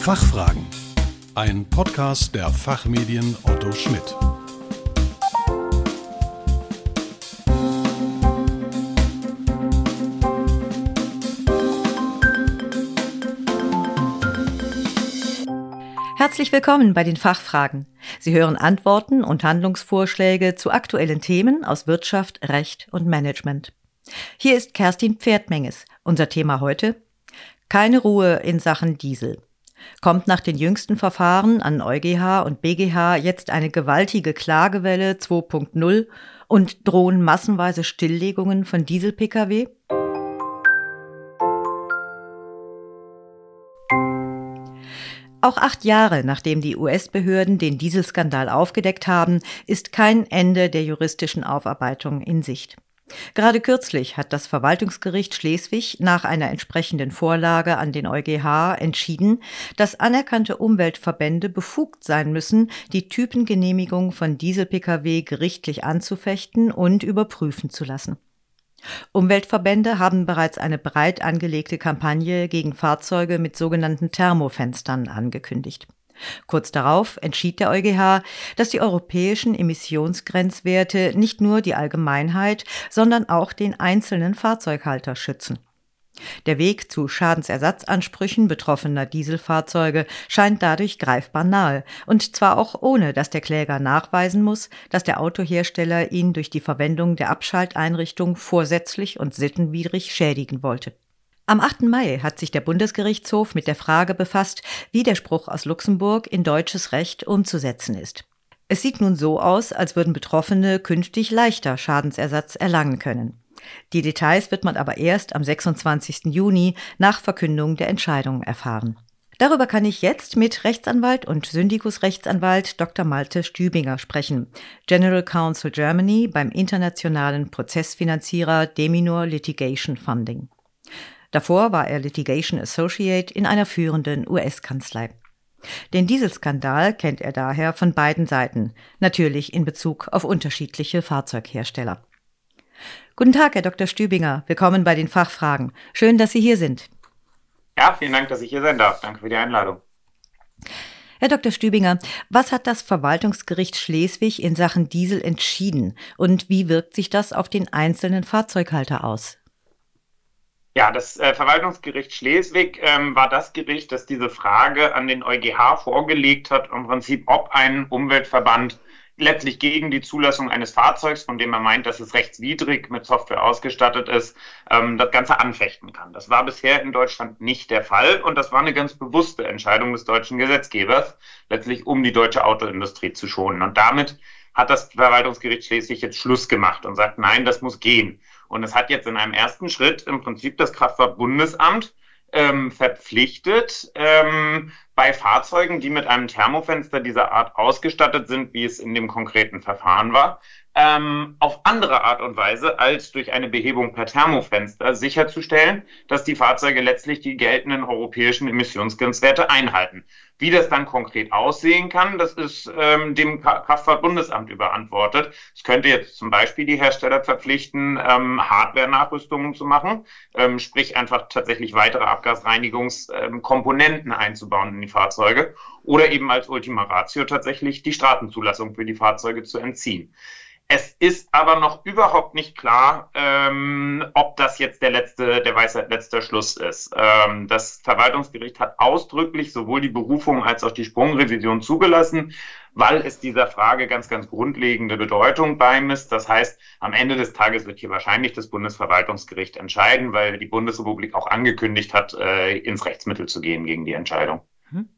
Fachfragen. Ein Podcast der Fachmedien Otto Schmidt. Herzlich willkommen bei den Fachfragen. Sie hören Antworten und Handlungsvorschläge zu aktuellen Themen aus Wirtschaft, Recht und Management. Hier ist Kerstin Pferdmenges. Unser Thema heute keine Ruhe in Sachen Diesel. Kommt nach den jüngsten Verfahren an EuGH und BGH jetzt eine gewaltige Klagewelle 2.0 und drohen massenweise Stilllegungen von Diesel-Pkw? Auch acht Jahre nachdem die US-Behörden den Dieselskandal aufgedeckt haben, ist kein Ende der juristischen Aufarbeitung in Sicht. Gerade kürzlich hat das Verwaltungsgericht Schleswig nach einer entsprechenden Vorlage an den EuGH entschieden, dass anerkannte Umweltverbände befugt sein müssen, die Typengenehmigung von Diesel-Pkw gerichtlich anzufechten und überprüfen zu lassen. Umweltverbände haben bereits eine breit angelegte Kampagne gegen Fahrzeuge mit sogenannten Thermofenstern angekündigt. Kurz darauf entschied der EuGH, dass die europäischen Emissionsgrenzwerte nicht nur die Allgemeinheit, sondern auch den einzelnen Fahrzeughalter schützen. Der Weg zu Schadensersatzansprüchen betroffener Dieselfahrzeuge scheint dadurch greifbar nahe, und zwar auch ohne, dass der Kläger nachweisen muss, dass der Autohersteller ihn durch die Verwendung der Abschalteinrichtung vorsätzlich und sittenwidrig schädigen wollte. Am 8. Mai hat sich der Bundesgerichtshof mit der Frage befasst, wie der Spruch aus Luxemburg in deutsches Recht umzusetzen ist. Es sieht nun so aus, als würden Betroffene künftig leichter Schadensersatz erlangen können. Die Details wird man aber erst am 26. Juni nach Verkündung der Entscheidung erfahren. Darüber kann ich jetzt mit Rechtsanwalt und Syndikusrechtsanwalt Dr. Malte Stübinger sprechen, General Counsel Germany beim internationalen Prozessfinanzierer Deminor Litigation Funding. Davor war er Litigation Associate in einer führenden US-Kanzlei. Den Dieselskandal kennt er daher von beiden Seiten, natürlich in Bezug auf unterschiedliche Fahrzeughersteller. Guten Tag, Herr Dr. Stübinger. Willkommen bei den Fachfragen. Schön, dass Sie hier sind. Ja, vielen Dank, dass ich hier sein darf. Danke für die Einladung. Herr Dr. Stübinger, was hat das Verwaltungsgericht Schleswig in Sachen Diesel entschieden und wie wirkt sich das auf den einzelnen Fahrzeughalter aus? Ja, das äh, Verwaltungsgericht Schleswig ähm, war das Gericht, das diese Frage an den EuGH vorgelegt hat, im Prinzip, ob ein Umweltverband letztlich gegen die Zulassung eines Fahrzeugs, von dem er meint, dass es rechtswidrig mit Software ausgestattet ist, ähm, das Ganze anfechten kann. Das war bisher in Deutschland nicht der Fall und das war eine ganz bewusste Entscheidung des deutschen Gesetzgebers, letztlich um die deutsche Autoindustrie zu schonen. Und damit hat das Verwaltungsgericht Schleswig jetzt Schluss gemacht und sagt, nein, das muss gehen. Und es hat jetzt in einem ersten Schritt im Prinzip das Kraftfahrtbundesamt ähm, verpflichtet, ähm, bei Fahrzeugen, die mit einem Thermofenster dieser Art ausgestattet sind, wie es in dem konkreten Verfahren war, ähm, auf andere Art und Weise als durch eine Behebung per Thermofenster sicherzustellen, dass die Fahrzeuge letztlich die geltenden europäischen Emissionsgrenzwerte einhalten. Wie das dann konkret aussehen kann, das ist ähm, dem Kraftfahrtbundesamt überantwortet. Es könnte jetzt zum Beispiel die Hersteller verpflichten, ähm, Hardware-Nachrüstungen zu machen, ähm, sprich einfach tatsächlich weitere Abgasreinigungskomponenten einzubauen in die Fahrzeuge oder eben als Ultima Ratio tatsächlich die Straßenzulassung für die Fahrzeuge zu entziehen. Es ist aber noch überhaupt nicht klar, ähm, ob das jetzt der letzte, der Weisheit letzter Schluss ist. Ähm, das Verwaltungsgericht hat ausdrücklich sowohl die Berufung als auch die Sprungrevision zugelassen, weil es dieser Frage ganz, ganz grundlegende Bedeutung beimisst. Das heißt, am Ende des Tages wird hier wahrscheinlich das Bundesverwaltungsgericht entscheiden, weil die Bundesrepublik auch angekündigt hat, äh, ins Rechtsmittel zu gehen gegen die Entscheidung. Hm.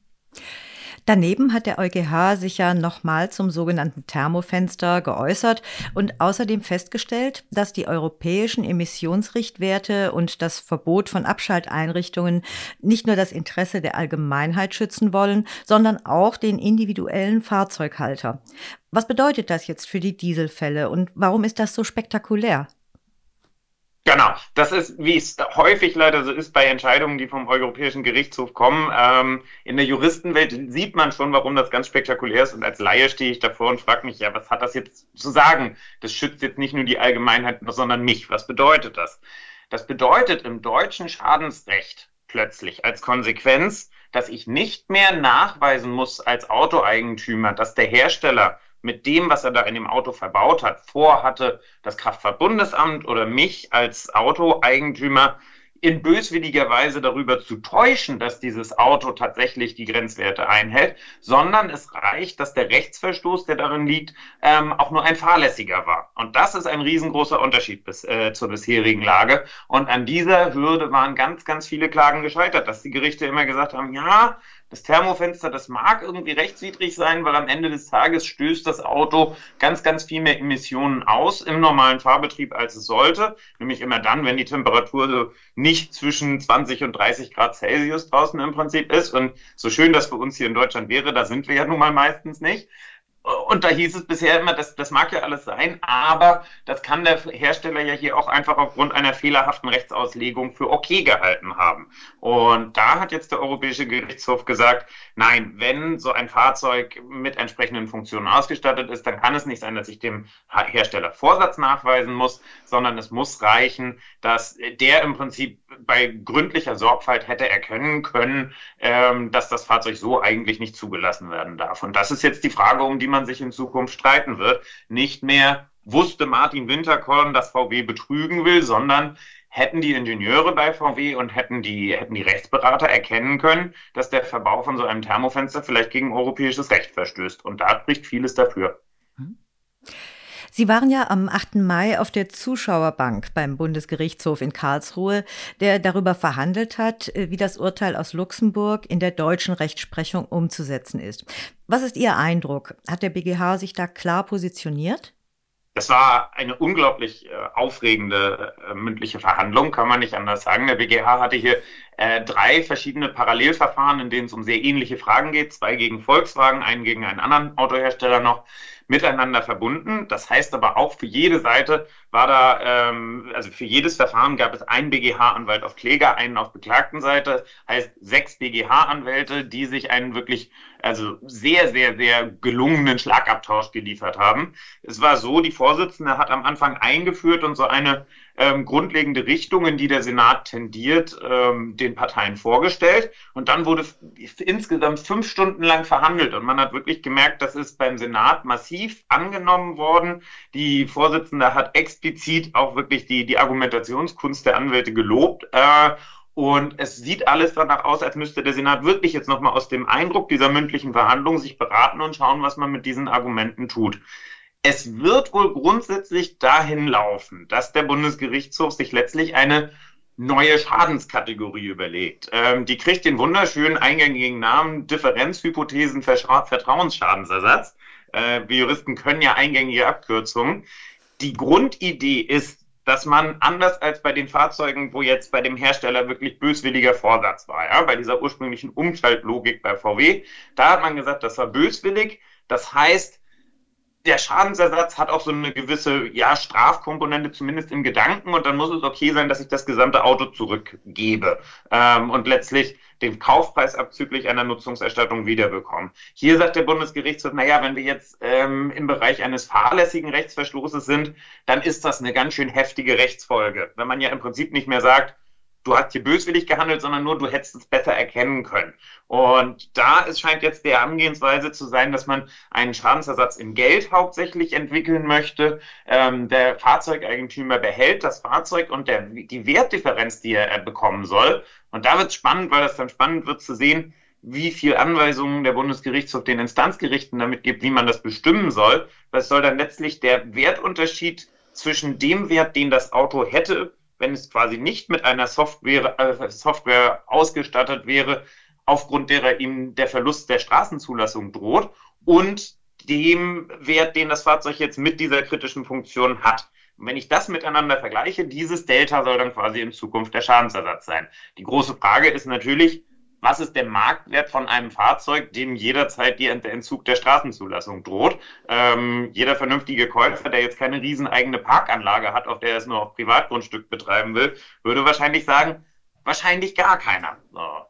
Daneben hat der EuGH sich ja nochmal zum sogenannten Thermofenster geäußert und außerdem festgestellt, dass die europäischen Emissionsrichtwerte und das Verbot von Abschalteinrichtungen nicht nur das Interesse der Allgemeinheit schützen wollen, sondern auch den individuellen Fahrzeughalter. Was bedeutet das jetzt für die Dieselfälle und warum ist das so spektakulär? Genau, das ist, wie es häufig leider so ist bei Entscheidungen, die vom Europäischen Gerichtshof kommen. Ähm, in der Juristenwelt sieht man schon, warum das ganz spektakulär ist. Und als Laie stehe ich davor und frage mich, ja, was hat das jetzt zu sagen? Das schützt jetzt nicht nur die Allgemeinheit, sondern mich. Was bedeutet das? Das bedeutet im deutschen Schadensrecht, plötzlich als Konsequenz, dass ich nicht mehr nachweisen muss als Autoeigentümer, dass der Hersteller mit dem, was er da in dem Auto verbaut hat, vorhatte, das Kraftfahrtbundesamt oder mich als Autoeigentümer in böswilliger Weise darüber zu täuschen, dass dieses Auto tatsächlich die Grenzwerte einhält, sondern es reicht, dass der Rechtsverstoß, der darin liegt, ähm, auch nur ein fahrlässiger war. Und das ist ein riesengroßer Unterschied bis, äh, zur bisherigen Lage. Und an dieser Hürde waren ganz, ganz viele Klagen gescheitert, dass die Gerichte immer gesagt haben, ja, das Thermofenster, das mag irgendwie rechtswidrig sein, weil am Ende des Tages stößt das Auto ganz, ganz viel mehr Emissionen aus im normalen Fahrbetrieb, als es sollte. Nämlich immer dann, wenn die Temperatur nicht zwischen 20 und 30 Grad Celsius draußen im Prinzip ist. Und so schön das für uns hier in Deutschland wäre, da sind wir ja nun mal meistens nicht. Und da hieß es bisher immer, das, das mag ja alles sein, aber das kann der Hersteller ja hier auch einfach aufgrund einer fehlerhaften Rechtsauslegung für okay gehalten haben. Und da hat jetzt der Europäische Gerichtshof gesagt, nein, wenn so ein Fahrzeug mit entsprechenden Funktionen ausgestattet ist, dann kann es nicht sein, dass ich dem Hersteller Vorsatz nachweisen muss, sondern es muss reichen, dass der im Prinzip bei gründlicher Sorgfalt hätte erkennen können, ähm, dass das Fahrzeug so eigentlich nicht zugelassen werden darf. Und das ist jetzt die Frage, um die man sich in Zukunft streiten wird. Nicht mehr wusste Martin Winterkorn, dass VW betrügen will, sondern hätten die Ingenieure bei VW und hätten die, hätten die Rechtsberater erkennen können, dass der Verbau von so einem Thermofenster vielleicht gegen europäisches Recht verstößt. Und da spricht vieles dafür. Hm. Sie waren ja am 8. Mai auf der Zuschauerbank beim Bundesgerichtshof in Karlsruhe, der darüber verhandelt hat, äh, wie das Urteil aus Luxemburg in der deutschen Rechtsprechung umzusetzen ist. Was ist Ihr Eindruck? Hat der BGH sich da klar positioniert? Das war eine unglaublich äh, aufregende äh, mündliche Verhandlung, kann man nicht anders sagen. Der BGH hatte hier äh, drei verschiedene Parallelverfahren, in denen es um sehr ähnliche Fragen geht. Zwei gegen Volkswagen, einen gegen einen anderen Autohersteller noch miteinander verbunden. Das heißt aber auch für jede Seite war da, ähm, also für jedes Verfahren gab es einen BGH-Anwalt auf Kläger, einen auf beklagten Seite, heißt sechs BGH-Anwälte, die sich einen wirklich, also sehr, sehr, sehr gelungenen Schlagabtausch geliefert haben. Es war so, die Vorsitzende hat am Anfang eingeführt und so eine ähm, grundlegende Richtungen, die der Senat tendiert, ähm, den Parteien vorgestellt. Und dann wurde insgesamt fünf Stunden lang verhandelt. Und man hat wirklich gemerkt, das ist beim Senat massiv angenommen worden. Die Vorsitzende hat explizit auch wirklich die, die Argumentationskunst der Anwälte gelobt. Äh, und es sieht alles danach aus, als müsste der Senat wirklich jetzt nochmal aus dem Eindruck dieser mündlichen Verhandlung sich beraten und schauen, was man mit diesen Argumenten tut. Es wird wohl grundsätzlich dahin laufen, dass der Bundesgerichtshof sich letztlich eine neue Schadenskategorie überlegt. Ähm, die kriegt den wunderschönen eingängigen Namen Differenzhypothesen Vertrauensschadensersatz. Äh, wir Juristen können ja eingängige Abkürzungen. Die Grundidee ist, dass man anders als bei den Fahrzeugen, wo jetzt bei dem Hersteller wirklich böswilliger Vorsatz war, ja, bei dieser ursprünglichen Umschaltlogik bei VW, da hat man gesagt, das war böswillig. Das heißt, der Schadensersatz hat auch so eine gewisse ja, Strafkomponente, zumindest im Gedanken, und dann muss es okay sein, dass ich das gesamte Auto zurückgebe ähm, und letztlich den Kaufpreis abzüglich einer Nutzungserstattung wiederbekomme. Hier sagt der Bundesgerichtshof, naja, wenn wir jetzt ähm, im Bereich eines fahrlässigen Rechtsverstoßes sind, dann ist das eine ganz schön heftige Rechtsfolge. Wenn man ja im Prinzip nicht mehr sagt, du hast hier böswillig gehandelt, sondern nur, du hättest es besser erkennen können. Und da es scheint jetzt der Angehensweise zu sein, dass man einen Schadensersatz in Geld hauptsächlich entwickeln möchte. Ähm, der Fahrzeugeigentümer behält das Fahrzeug und der, die Wertdifferenz, die er bekommen soll. Und da wird es spannend, weil es dann spannend wird zu sehen, wie viel Anweisungen der Bundesgerichtshof den Instanzgerichten damit gibt, wie man das bestimmen soll. Was soll dann letztlich der Wertunterschied zwischen dem Wert, den das Auto hätte, wenn es quasi nicht mit einer Software, äh, Software ausgestattet wäre, aufgrund derer ihm der Verlust der Straßenzulassung droht und dem Wert, den das Fahrzeug jetzt mit dieser kritischen Funktion hat. Und wenn ich das miteinander vergleiche, dieses Delta soll dann quasi in Zukunft der Schadensersatz sein. Die große Frage ist natürlich, was ist der Marktwert von einem Fahrzeug, dem jederzeit die, der Entzug der Straßenzulassung droht. Ähm, jeder vernünftige Käufer, der jetzt keine riesen eigene Parkanlage hat, auf der er es nur auf Privatgrundstück betreiben will, würde wahrscheinlich sagen, wahrscheinlich gar keiner. So.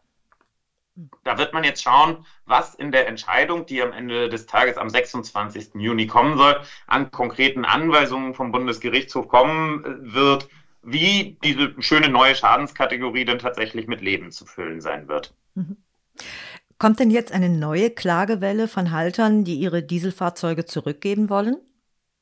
Da wird man jetzt schauen, was in der Entscheidung, die am Ende des Tages am 26. Juni kommen soll, an konkreten Anweisungen vom Bundesgerichtshof kommen wird, wie diese schöne neue Schadenskategorie dann tatsächlich mit Leben zu füllen sein wird. Mhm. Kommt denn jetzt eine neue Klagewelle von Haltern, die ihre Dieselfahrzeuge zurückgeben wollen?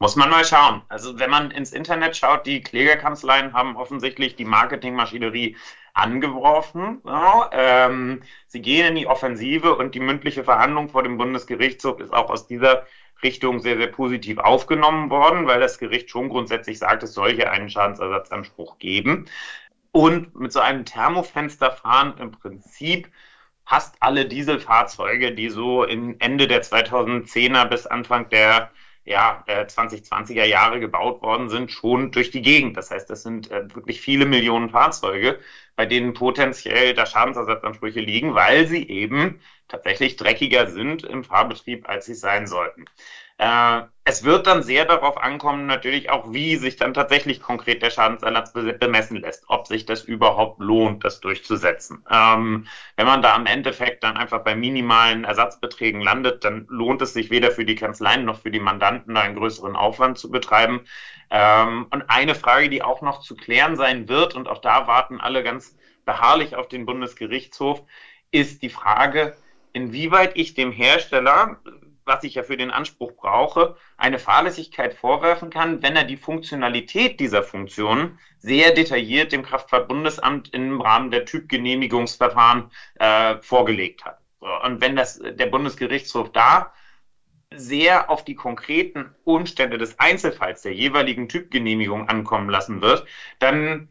Muss man mal schauen. Also wenn man ins Internet schaut, die Klägerkanzleien haben offensichtlich die Marketingmaschinerie angeworfen. Ja, ähm, sie gehen in die Offensive und die mündliche Verhandlung vor dem Bundesgerichtshof ist auch aus dieser Richtung sehr, sehr positiv aufgenommen worden, weil das Gericht schon grundsätzlich sagt, es soll hier einen Schadensersatzanspruch geben. Und mit so einem Thermofensterfahren im Prinzip fast alle Dieselfahrzeuge, die so in Ende der 2010er bis Anfang der ja, 2020er äh, Jahre gebaut worden sind, schon durch die Gegend. Das heißt, das sind äh, wirklich viele Millionen Fahrzeuge, bei denen potenziell da Schadensersatzansprüche liegen, weil sie eben tatsächlich dreckiger sind im Fahrbetrieb, als sie sein sollten. Äh, es wird dann sehr darauf ankommen, natürlich auch, wie sich dann tatsächlich konkret der Schadensersatz bemessen lässt, ob sich das überhaupt lohnt, das durchzusetzen. Ähm, wenn man da am Endeffekt dann einfach bei minimalen Ersatzbeträgen landet, dann lohnt es sich weder für die Kanzleien noch für die Mandanten, da einen größeren Aufwand zu betreiben. Ähm, und eine Frage, die auch noch zu klären sein wird, und auch da warten alle ganz beharrlich auf den Bundesgerichtshof, ist die Frage, inwieweit ich dem Hersteller was ich ja für den Anspruch brauche, eine Fahrlässigkeit vorwerfen kann, wenn er die Funktionalität dieser Funktionen sehr detailliert dem Kraftfahrtbundesamt im Rahmen der Typgenehmigungsverfahren äh, vorgelegt hat. Und wenn das der Bundesgerichtshof da sehr auf die konkreten Umstände des Einzelfalls der jeweiligen Typgenehmigung ankommen lassen wird, dann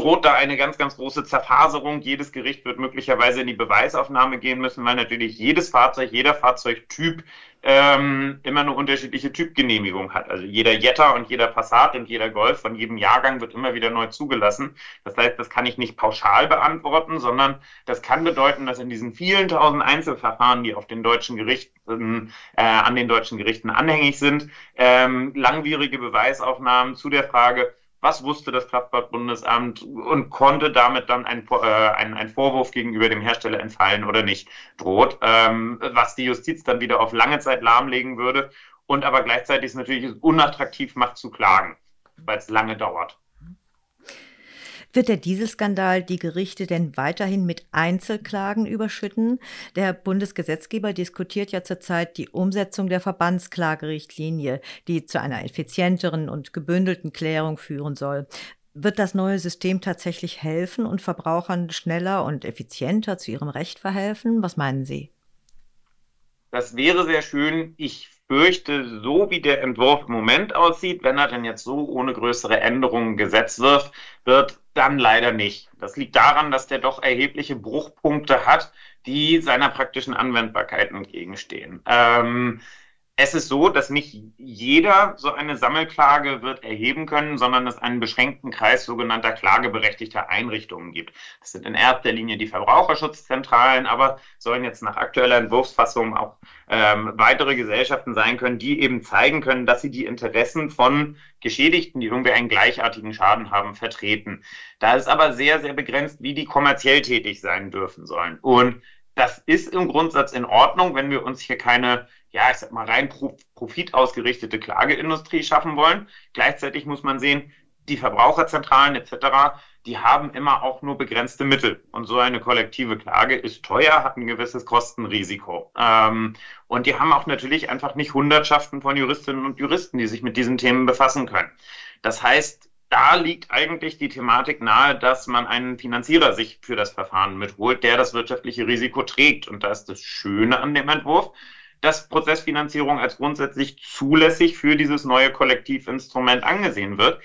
droht da eine ganz, ganz große Zerfaserung. Jedes Gericht wird möglicherweise in die Beweisaufnahme gehen müssen, weil natürlich jedes Fahrzeug, jeder Fahrzeugtyp ähm, immer eine unterschiedliche Typgenehmigung hat. Also jeder Jetta und jeder Passat und jeder Golf von jedem Jahrgang wird immer wieder neu zugelassen. Das heißt, das kann ich nicht pauschal beantworten, sondern das kann bedeuten, dass in diesen vielen tausend Einzelverfahren, die auf den deutschen Gerichten, äh, an den deutschen Gerichten anhängig sind, ähm, langwierige Beweisaufnahmen zu der Frage, was wusste das Kraftfahrtbundesamt und konnte damit dann ein, äh, ein, ein Vorwurf gegenüber dem Hersteller entfallen oder nicht droht, ähm, was die Justiz dann wieder auf lange Zeit lahmlegen würde und aber gleichzeitig es natürlich unattraktiv macht zu klagen, weil es lange dauert. Wird der Dieselskandal die Gerichte denn weiterhin mit Einzelklagen überschütten? Der Bundesgesetzgeber diskutiert ja zurzeit die Umsetzung der Verbandsklagerichtlinie, die zu einer effizienteren und gebündelten Klärung führen soll. Wird das neue System tatsächlich helfen und Verbrauchern schneller und effizienter zu ihrem Recht verhelfen? Was meinen Sie? Das wäre sehr schön. Ich fürchte, so wie der Entwurf im Moment aussieht, wenn er denn jetzt so ohne größere Änderungen gesetzt wird, wird dann leider nicht. Das liegt daran, dass der doch erhebliche Bruchpunkte hat, die seiner praktischen Anwendbarkeit entgegenstehen. Ähm, es ist so, dass nicht jeder so eine Sammelklage wird erheben können, sondern es einen beschränkten Kreis sogenannter klageberechtigter Einrichtungen gibt. Das sind in erster Linie die Verbraucherschutzzentralen, aber sollen jetzt nach aktueller Entwurfsfassung auch ähm, weitere Gesellschaften sein können, die eben zeigen können, dass sie die Interessen von Geschädigten, die irgendwie einen gleichartigen Schaden haben, vertreten. Da ist aber sehr, sehr begrenzt, wie die kommerziell tätig sein dürfen sollen. Und das ist im Grundsatz in Ordnung, wenn wir uns hier keine ja, ich sag mal, rein profitausgerichtete Klageindustrie schaffen wollen. Gleichzeitig muss man sehen, die Verbraucherzentralen etc., die haben immer auch nur begrenzte Mittel. Und so eine kollektive Klage ist teuer, hat ein gewisses Kostenrisiko. Ähm, und die haben auch natürlich einfach nicht Hundertschaften von Juristinnen und Juristen, die sich mit diesen Themen befassen können. Das heißt, da liegt eigentlich die Thematik nahe, dass man einen Finanzierer sich für das Verfahren mitholt, der das wirtschaftliche Risiko trägt. Und da ist das Schöne an dem Entwurf, dass Prozessfinanzierung als grundsätzlich zulässig für dieses neue Kollektivinstrument angesehen wird.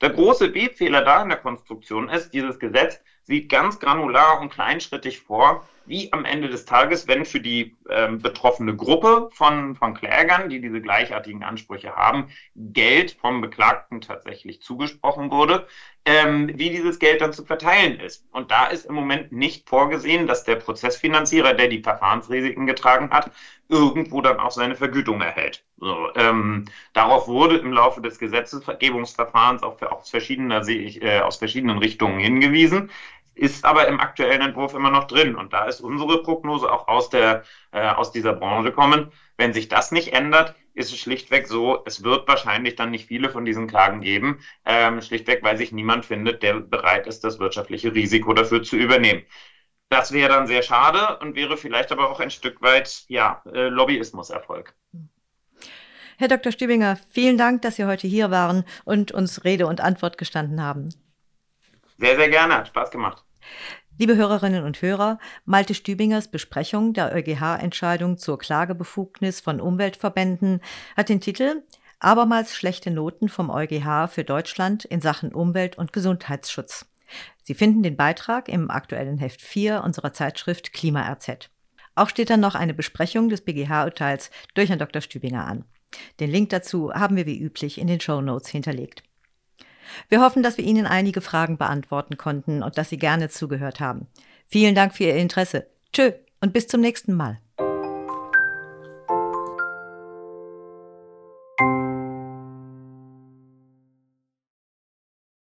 Der große B-Fehler da in der Konstruktion ist, dieses Gesetz sieht ganz granular und kleinschrittig vor, wie am Ende des Tages, wenn für die ähm, betroffene Gruppe von, von Klägern, die diese gleichartigen Ansprüche haben, Geld vom Beklagten tatsächlich zugesprochen wurde, ähm, wie dieses Geld dann zu verteilen ist. Und da ist im Moment nicht vorgesehen, dass der Prozessfinanzierer, der die Verfahrensrisiken getragen hat, irgendwo dann auch seine Vergütung erhält. So, ähm, darauf wurde im Laufe des Gesetzesvergebungsverfahrens auch für, aus, verschiedener, äh, aus verschiedenen Richtungen hingewiesen ist aber im aktuellen Entwurf immer noch drin. Und da ist unsere Prognose auch aus, der, äh, aus dieser Branche kommen. Wenn sich das nicht ändert, ist es schlichtweg so, es wird wahrscheinlich dann nicht viele von diesen Klagen geben, ähm, schlichtweg, weil sich niemand findet, der bereit ist, das wirtschaftliche Risiko dafür zu übernehmen. Das wäre dann sehr schade und wäre vielleicht aber auch ein Stück weit ja, äh, Lobbyismuserfolg. Herr Dr. Stübinger, vielen Dank, dass Sie heute hier waren und uns Rede und Antwort gestanden haben. Sehr, sehr gerne, hat Spaß gemacht. Liebe Hörerinnen und Hörer, Malte Stübingers Besprechung der EuGH-Entscheidung zur Klagebefugnis von Umweltverbänden hat den Titel Abermals schlechte Noten vom EuGH für Deutschland in Sachen Umwelt- und Gesundheitsschutz. Sie finden den Beitrag im aktuellen Heft 4 unserer Zeitschrift Klima RZ. Auch steht dann noch eine Besprechung des BGH-Urteils durch Herrn Dr. Stübinger an. Den Link dazu haben wir wie üblich in den Show Notes hinterlegt. Wir hoffen, dass wir Ihnen einige Fragen beantworten konnten und dass Sie gerne zugehört haben. Vielen Dank für Ihr Interesse. Tschö und bis zum nächsten Mal.